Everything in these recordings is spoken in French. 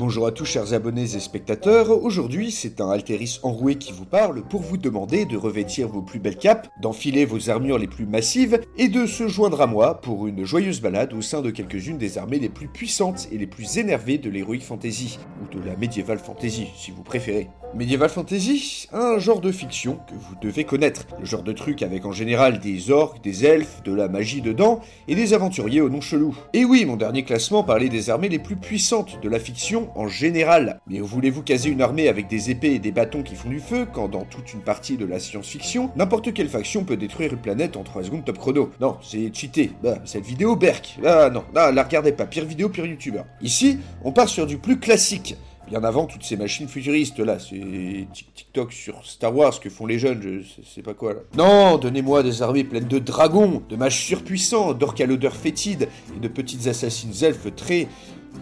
Bonjour à tous chers abonnés et spectateurs, aujourd'hui c'est un Alteris enroué qui vous parle pour vous demander de revêtir vos plus belles capes, d'enfiler vos armures les plus massives et de se joindre à moi pour une joyeuse balade au sein de quelques-unes des armées les plus puissantes et les plus énervées de l'Heroic Fantasy, ou de la Medieval Fantasy si vous préférez. Medieval Fantasy, un genre de fiction que vous devez connaître, le genre de truc avec en général des orques, des elfes, de la magie dedans et des aventuriers au nom chelou. Et oui, mon dernier classement parlait des armées les plus puissantes de la fiction en général. Mais voulez-vous caser une armée avec des épées et des bâtons qui font du feu quand dans toute une partie de la science-fiction, n'importe quelle faction peut détruire une planète en 3 secondes top chrono? Non, c'est cheaté. Bah, cette vidéo berk. Ah non, ah, la regardez pas. Pire vidéo, pire youtubeur. Ici, on part sur du plus classique bien avant toutes ces machines futuristes là, c'est TikTok sur Star Wars que font les jeunes, je sais pas quoi là. Non, donnez-moi des armées pleines de dragons, de mages surpuissants, d'orques à l'odeur fétide et de petites assassines elfes très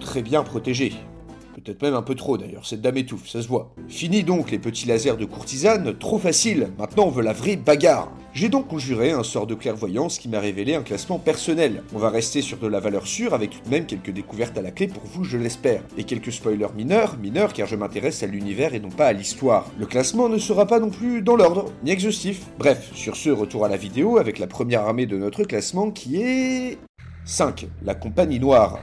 très bien protégées. Peut-être même un peu trop d'ailleurs, cette dame étouffe, ça se voit. Fini donc les petits lasers de courtisane, trop facile, maintenant on veut la vraie bagarre. J'ai donc conjuré un sort de clairvoyance qui m'a révélé un classement personnel. On va rester sur de la valeur sûre avec tout de même quelques découvertes à la clé pour vous, je l'espère. Et quelques spoilers mineurs, mineurs car je m'intéresse à l'univers et non pas à l'histoire. Le classement ne sera pas non plus dans l'ordre, ni exhaustif. Bref, sur ce, retour à la vidéo avec la première armée de notre classement qui est... 5. La Compagnie Noire.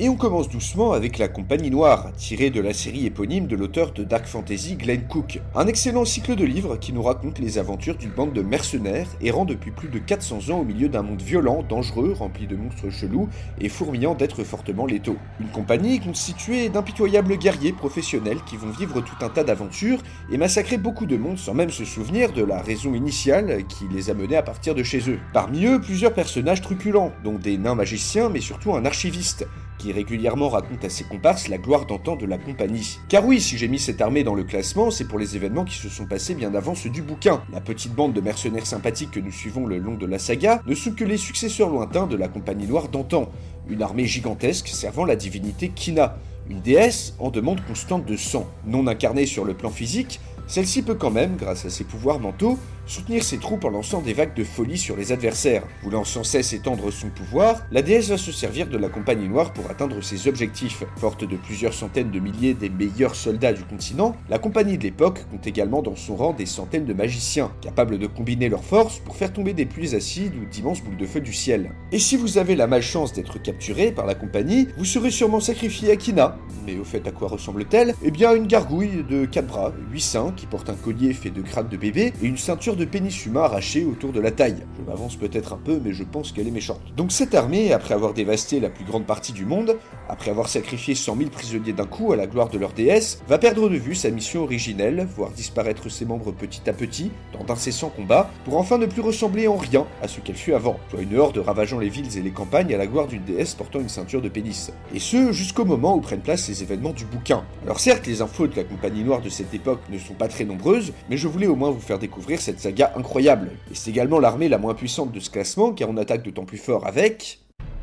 Et on commence doucement avec La Compagnie Noire, tirée de la série éponyme de l'auteur de Dark Fantasy Glenn Cook. Un excellent cycle de livres qui nous raconte les aventures d'une bande de mercenaires errant depuis plus de 400 ans au milieu d'un monde violent, dangereux, rempli de monstres chelous et fourmillant d'êtres fortement létaux. Une compagnie constituée d'impitoyables guerriers professionnels qui vont vivre tout un tas d'aventures et massacrer beaucoup de monde sans même se souvenir de la raison initiale qui les a menés à partir de chez eux. Parmi eux, plusieurs personnages truculents, dont des nains magiciens mais surtout un archiviste qui régulièrement raconte à ses comparses la gloire d'antan de la compagnie. Car oui, si j'ai mis cette armée dans le classement, c'est pour les événements qui se sont passés bien avant ceux du bouquin. La petite bande de mercenaires sympathiques que nous suivons le long de la saga ne sont que les successeurs lointains de la compagnie noire d'antan, une armée gigantesque servant la divinité Kina, une déesse en demande constante de sang. Non incarnée sur le plan physique, celle-ci peut quand même, grâce à ses pouvoirs mentaux, soutenir ses troupes en lançant des vagues de folie sur les adversaires. Voulant sans cesse étendre son pouvoir, la déesse va se servir de la Compagnie Noire pour atteindre ses objectifs. Forte de plusieurs centaines de milliers des meilleurs soldats du continent, la Compagnie de l'époque compte également dans son rang des centaines de magiciens, capables de combiner leurs forces pour faire tomber des pluies acides ou d'immenses boules de feu du ciel. Et si vous avez la malchance d'être capturé par la Compagnie, vous serez sûrement sacrifié à Kina. Mais au fait, à quoi ressemble-t-elle? Eh bien, une gargouille de 4 bras, 8 seins, qui porte un collier fait de crâne de bébé et une ceinture de pénis humain arraché autour de la taille. Je m'avance peut-être un peu, mais je pense qu'elle est méchante. Donc cette armée, après avoir dévasté la plus grande partie du monde, après avoir sacrifié 100 000 prisonniers d'un coup à la gloire de leur déesse, va perdre de vue sa mission originelle, voir disparaître ses membres petit à petit, dans d'incessants combats, pour enfin ne plus ressembler en rien à ce qu'elle fut avant, soit une horde ravageant les villes et les campagnes à la gloire d'une déesse portant une ceinture de pénis. Et ce, jusqu'au moment où prennent place les événements du bouquin. Alors certes, les infos de la compagnie noire de cette époque ne sont pas très nombreuses, mais je voulais au moins vous faire découvrir cette saga incroyable. Et c'est également l'armée la moins puissante de ce classement car on attaque d'autant plus fort avec...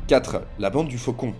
4. La bande du faucon.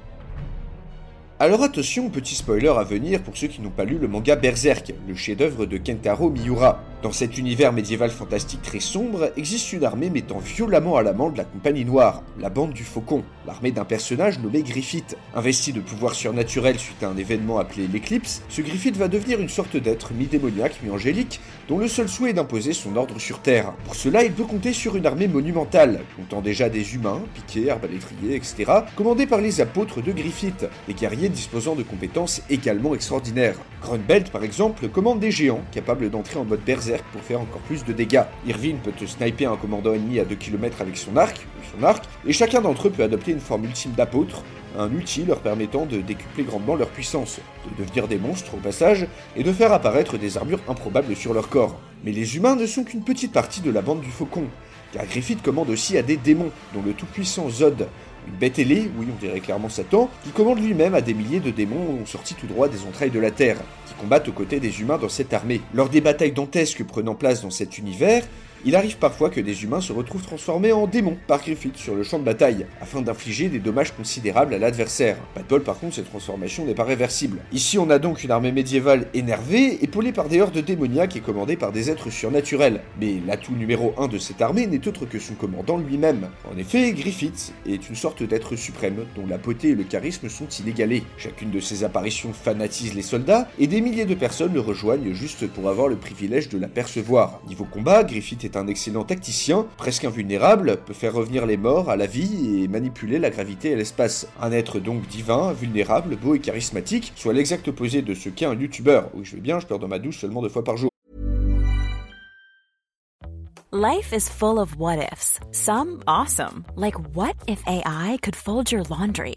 Alors attention, petit spoiler à venir pour ceux qui n'ont pas lu le manga Berserk, le chef-d'œuvre de Kentaro Miura. Dans cet univers médiéval fantastique très sombre, existe une armée mettant violemment à l'amende la Compagnie Noire, la bande du Faucon, l'armée d'un personnage nommé Griffith. Investi de pouvoirs surnaturels suite à un événement appelé l'éclipse, ce Griffith va devenir une sorte d'être mi-démoniaque, mi-angélique, dont le seul souhait est d'imposer son ordre sur Terre. Pour cela, il peut compter sur une armée monumentale, comptant déjà des humains, piquets, arbalétriers, etc., commandés par les apôtres de Griffith, des guerriers disposant de compétences également extraordinaires. Grunbelt, par exemple, commande des géants, capables d'entrer en mode berserk pour faire encore plus de dégâts. Irvine peut sniper un commandant ennemi à 2 km avec son arc, son arc, et chacun d'entre eux peut adopter une forme ultime d'apôtre, un outil leur permettant de décupler grandement leur puissance, de devenir des monstres au passage, et de faire apparaître des armures improbables sur leur corps. Mais les humains ne sont qu'une petite partie de la bande du faucon. car Griffith commande aussi à des démons, dont le tout-puissant Zod, une bête ailée, oui on dirait clairement Satan, qui commande lui-même à des milliers de démons sortis tout droit des entrailles de la Terre, qui combattent aux côtés des humains dans cette armée. Lors des batailles dantesques prenant place dans cet univers, il arrive parfois que des humains se retrouvent transformés en démons par Griffith sur le champ de bataille, afin d'infliger des dommages considérables à l'adversaire. Pas par contre, cette transformation n'est pas réversible. Ici on a donc une armée médiévale énervée, épaulée par des hordes démoniaques et commandée par des êtres surnaturels. Mais l'atout numéro 1 de cette armée n'est autre que son commandant lui-même. En effet, Griffith est une sorte d'être suprême, dont la beauté et le charisme sont inégalés. Chacune de ses apparitions fanatise les soldats, et des milliers de personnes le rejoignent juste pour avoir le privilège de l'apercevoir. Niveau combat, Griffith est un excellent tacticien, presque invulnérable, peut faire revenir les morts à la vie et manipuler la gravité et l'espace. Un être donc divin, vulnérable, beau et charismatique, soit l'exact opposé de ce qu'est un youtubeur. Oui, je vais bien, je pleure dans ma douche seulement deux fois par jour. Life is full of what ifs. Some awesome, like what if AI could fold your laundry?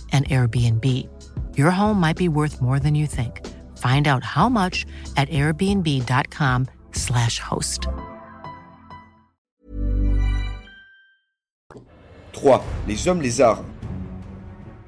an Airbnb. Your home might be worth more than you think. Find out how much at airbnb.com/slash host. 3. Les hommes lézards.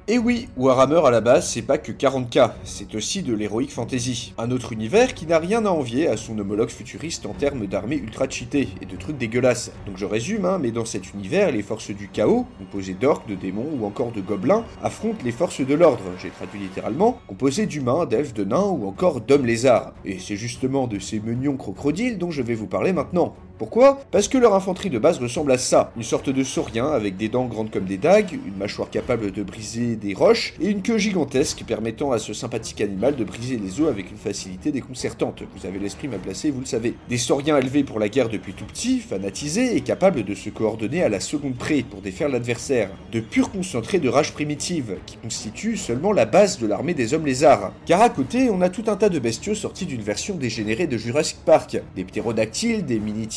Et oui, Warhammer à la base, c'est pas que 40k, c'est aussi de l'heroic fantasy. Un autre univers qui n'a rien à envier à son homologue futuriste en termes d'armées ultra cheatées et de trucs dégueulasses. Donc je résume, hein, mais dans cet univers, les forces du chaos, composées d'orques, de démons ou encore de gobelins, affrontent les forces de l'ordre, j'ai traduit littéralement, composées d'humains, d'elfes, de nains ou encore d'hommes lézards. Et c'est justement de ces menions crocodiles dont je vais vous parler maintenant. Pourquoi? Parce que leur infanterie de base ressemble à ça, une sorte de saurien avec des dents grandes comme des dagues, une mâchoire capable de briser des roches et une queue gigantesque permettant à ce sympathique animal de briser les os avec une facilité déconcertante. Vous avez l'esprit mal placé, vous le savez. Des sauriens élevés pour la guerre depuis tout petit, fanatisés et capables de se coordonner à la seconde près pour défaire l'adversaire. De purs concentrés de rage primitive, qui constituent seulement la base de l'armée des hommes lézards. Car à côté, on a tout un tas de bestiaux sortis d'une version dégénérée de Jurassic Park. Des ptérodactyles, des mini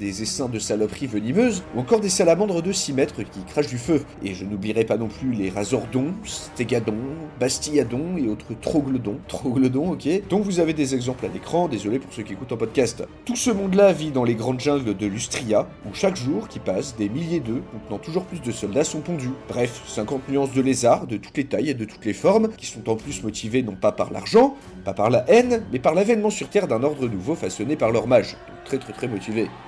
des essaims de saloperies venimeuses, ou encore des salamandres de 6 mètres qui crachent du feu. Et je n'oublierai pas non plus les razordons, stégadons, bastilladons et autres troglodons, troglodons, ok, dont vous avez des exemples à l'écran, désolé pour ceux qui écoutent en podcast. Tout ce monde-là vit dans les grandes jungles de Lustria, où chaque jour qui passe, des milliers d'œufs, contenant toujours plus de soldats, sont pondus. Bref, 50 nuances de lézards, de toutes les tailles et de toutes les formes, qui sont en plus motivés non pas par l'argent, pas par la haine, mais par l'avènement sur Terre d'un ordre nouveau façonné par leurs mages. Donc très très très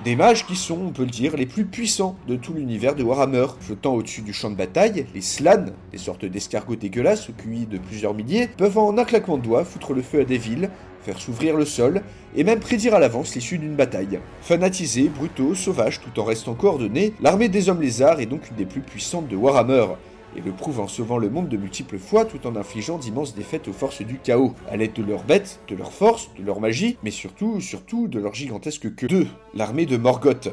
Des mages qui sont, on peut le dire, les plus puissants de tout l'univers de Warhammer, flottant au-dessus du champ de bataille, les slans, des sortes d'escargots dégueulasses au de plusieurs milliers, peuvent en un claquement de doigts foutre le feu à des villes, faire s'ouvrir le sol, et même prédire à l'avance l'issue d'une bataille. Fanatisés, brutaux, sauvages, tout en restant coordonnés, l'armée des hommes lézards est donc une des plus puissantes de Warhammer et le prouve en sauvant le monde de multiples fois tout en infligeant d'immenses défaites aux forces du chaos, à l'aide de leurs bêtes, de leur force, de leur magie, mais surtout, surtout de leur gigantesque queue. 2. L'armée de Morgoth.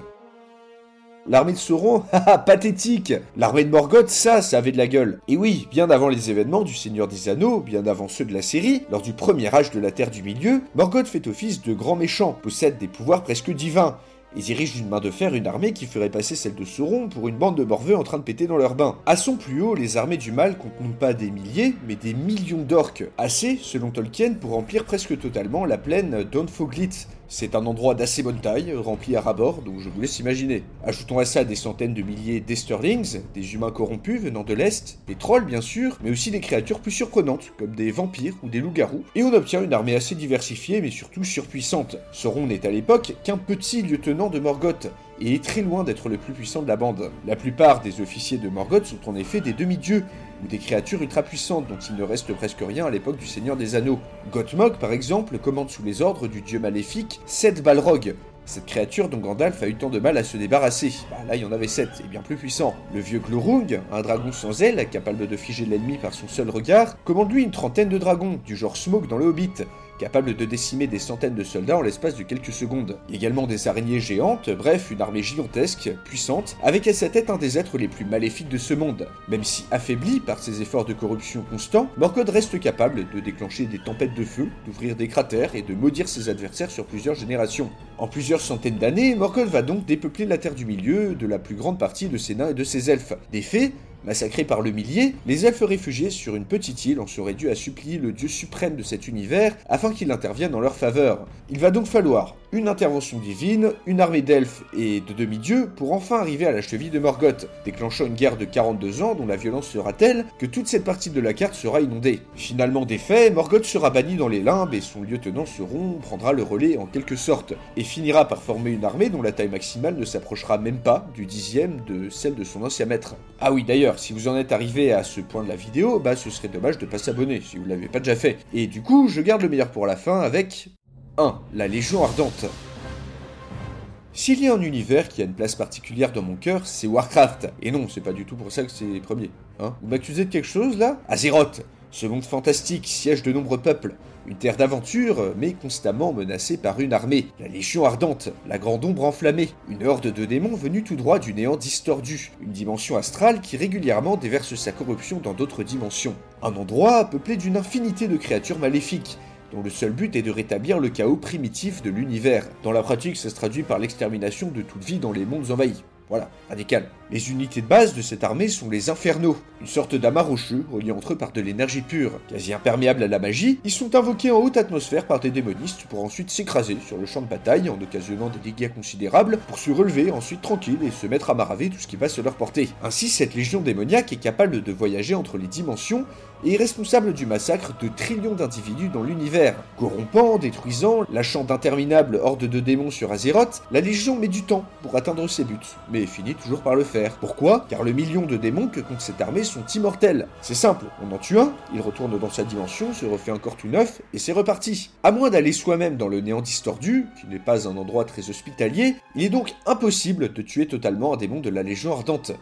L'armée de Sauron, haha, pathétique L'armée de Morgoth, ça, ça avait de la gueule. Et oui, bien avant les événements du Seigneur des Anneaux, bien avant ceux de la série, lors du premier âge de la Terre du Milieu, Morgoth fait office de grand méchant, possède des pouvoirs presque divins, et dirige d'une main de fer une armée qui ferait passer celle de Sauron pour une bande de morveux en train de péter dans leur bain. À son plus haut, les armées du mal comptent non pas des milliers, mais des millions d'orques, assez, selon Tolkien, pour remplir presque totalement la plaine d'Onfoglit, c'est un endroit d'assez bonne taille, rempli à rabord, donc je vous laisse imaginer. Ajoutons à ça des centaines de milliers d'Esterlings, des humains corrompus venant de l'Est, des trolls bien sûr, mais aussi des créatures plus surprenantes, comme des vampires ou des loups-garous, et on obtient une armée assez diversifiée mais surtout surpuissante. Sauron n'est à l'époque qu'un petit lieutenant de Morgoth, et est très loin d'être le plus puissant de la bande. La plupart des officiers de Morgoth sont en effet des demi-dieux, ou des créatures ultra puissantes dont il ne reste presque rien à l'époque du Seigneur des Anneaux. Gothmog, par exemple, commande sous les ordres du dieu maléfique Seth Balrog, cette créature dont Gandalf a eu tant de mal à se débarrasser. Bah, là, il y en avait sept, et bien plus puissants. Le vieux Glorung, un dragon sans ailes, capable de figer l'ennemi par son seul regard, commande lui une trentaine de dragons, du genre Smoke dans le Hobbit, capable de décimer des centaines de soldats en l'espace de quelques secondes. Également des araignées géantes, bref, une armée gigantesque, puissante, avec à sa tête un des êtres les plus maléfiques de ce monde. Même si affaibli par ses efforts de corruption constants, Morgoth reste capable de déclencher des tempêtes de feu, d'ouvrir des cratères et de maudire ses adversaires sur plusieurs générations. En plusieurs centaines d'années, Morgoth va donc dépeupler la Terre du Milieu de la plus grande partie de ses nains et de ses elfes. Des faits, Massacrés par le millier, les elfes réfugiés sur une petite île en seraient dû à supplier le dieu suprême de cet univers afin qu'il intervienne en leur faveur. Il va donc falloir une intervention divine, une armée d'elfes et de demi-dieux pour enfin arriver à la cheville de Morgoth, déclenchant une guerre de 42 ans dont la violence sera telle que toute cette partie de la carte sera inondée. Finalement défait, Morgoth sera banni dans les limbes et son lieutenant Sauron prendra le relais en quelque sorte, et finira par former une armée dont la taille maximale ne s'approchera même pas du dixième de celle de son ancien maître. Ah oui d'ailleurs, si vous en êtes arrivé à ce point de la vidéo, bah ce serait dommage de pas s'abonner si vous l'avez pas déjà fait. Et du coup, je garde le meilleur pour la fin avec 1. La Légion Ardente. S'il y a un univers qui a une place particulière dans mon cœur, c'est Warcraft. Et non, c'est pas du tout pour ça que c'est premier. Hein Vous m'accusez de quelque chose là? Azeroth ce monde fantastique, siège de nombreux peuples, une terre d'aventure, mais constamment menacée par une armée, la Légion Ardente, la Grande Ombre enflammée, une horde de démons venus tout droit du néant distordu, une dimension astrale qui régulièrement déverse sa corruption dans d'autres dimensions, un endroit peuplé d'une infinité de créatures maléfiques, dont le seul but est de rétablir le chaos primitif de l'univers. Dans la pratique, ça se traduit par l'extermination de toute vie dans les mondes envahis. Voilà, radical. Les unités de base de cette armée sont les Infernaux, une sorte d'amas rocheux reliés entre eux par de l'énergie pure. Quasi imperméables à la magie, ils sont invoqués en haute atmosphère par des démonistes pour ensuite s'écraser sur le champ de bataille en occasionnant des dégâts considérables pour se relever ensuite tranquille et se mettre à maraver tout ce qui va se leur porter. Ainsi, cette légion démoniaque est capable de voyager entre les dimensions et est responsable du massacre de trillions d'individus dans l'univers. Corrompant, détruisant, lâchant d'interminables hordes de démons sur Azeroth, la Légion met du temps pour atteindre ses buts, mais finit toujours par le faire. Pourquoi? Car le million de démons que compte cette armée sont immortels. C'est simple, on en tue un, il retourne dans sa dimension, se refait encore tout neuf, et c'est reparti. À moins d'aller soi-même dans le néant distordu, qui n'est pas un endroit très hospitalier, il est donc impossible de tuer totalement un démon de la Légion Ardente.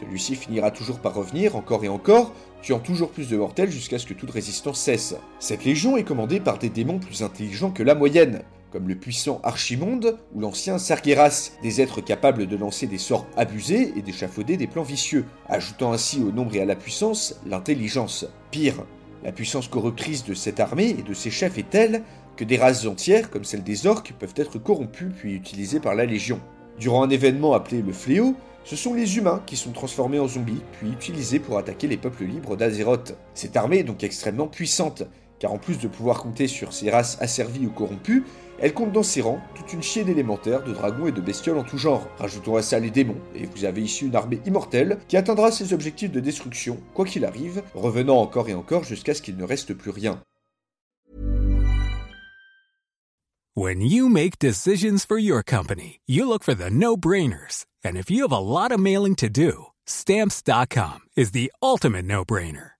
Celui-ci finira toujours par revenir encore et encore, tuant toujours plus de mortels jusqu'à ce que toute résistance cesse. Cette légion est commandée par des démons plus intelligents que la moyenne, comme le puissant Archimonde ou l'ancien Sargeras, des êtres capables de lancer des sorts abusés et d'échafauder des plans vicieux, ajoutant ainsi au nombre et à la puissance l'intelligence. Pire, la puissance corruptrice de cette armée et de ses chefs est telle que des races entières, comme celle des orques, peuvent être corrompues puis utilisées par la Légion. Durant un événement appelé le Fléau, ce sont les humains qui sont transformés en zombies, puis utilisés pour attaquer les peuples libres d'Azeroth. Cette armée est donc extrêmement puissante, car en plus de pouvoir compter sur ces races asservies ou corrompues, elle compte dans ses rangs toute une chienne d'élémentaires, de dragons et de bestioles en tout genre. Rajoutons à ça les démons, et vous avez ici une armée immortelle qui atteindra ses objectifs de destruction, quoi qu'il arrive, revenant encore et encore jusqu'à ce qu'il ne reste plus rien. When you make decisions for your company, you look for the no-brainers. And if you have a lot of mailing to do, stamps.com is the ultimate no-brainer.